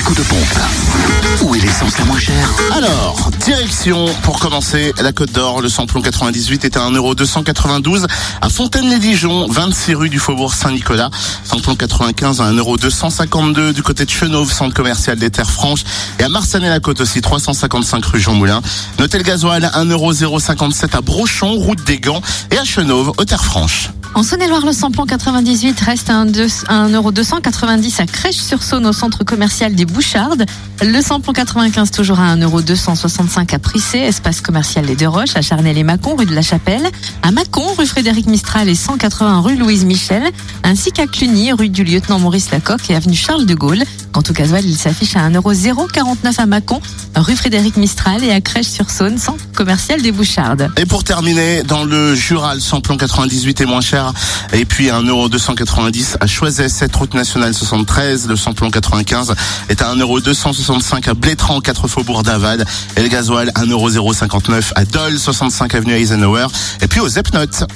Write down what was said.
coup de pompe. Où est l'essence la moins chère Alors, direction, pour commencer, la Côte d'Or, le samplon 98 est à 1,292€ à Fontaine-les-Dijon, 26 rue du Faubourg Saint-Nicolas. Samplon 95 à 1,252€ du côté de Chenauve, centre commercial des Terres Franches. Et à Marsanet-la-Côte aussi, 355 rue Jean Moulin. Notez gasoil, 1,057€ à Brochon, route des Gants. Et à Chenauve, aux Terres Franches. En Saône-et-Loire, le samplon 98 reste à 1,290€ à Crèche-sur-Saône au centre commercial des Bouchardes. Le samplon 95 toujours à 1,265€ à Prissé, espace commercial Les Deux Roches, à Charnay-les-Mâcon, rue de la Chapelle, à Mâcon, rue Frédéric Mistral et 180 rue Louise Michel, ainsi qu'à Cluny, rue du lieutenant Maurice Lacocque et avenue Charles de Gaulle. Quant au gasoil, il s'affiche à 1,049€ à Mâcon, rue Frédéric Mistral et à Crèche-sur-Saône, centre commercial des Bouchardes. Et pour terminer, dans le Jura, le samplon 98 est moins cher. Et puis à 1,290€ à Choiset, cette route nationale 73. Le samplon 95 est à 1,265€ à Blétran, 4 faubourg d'Avad. Et le gasoil 1,059€ à Dole, 65 avenue Eisenhower. Et puis aux Epnotes.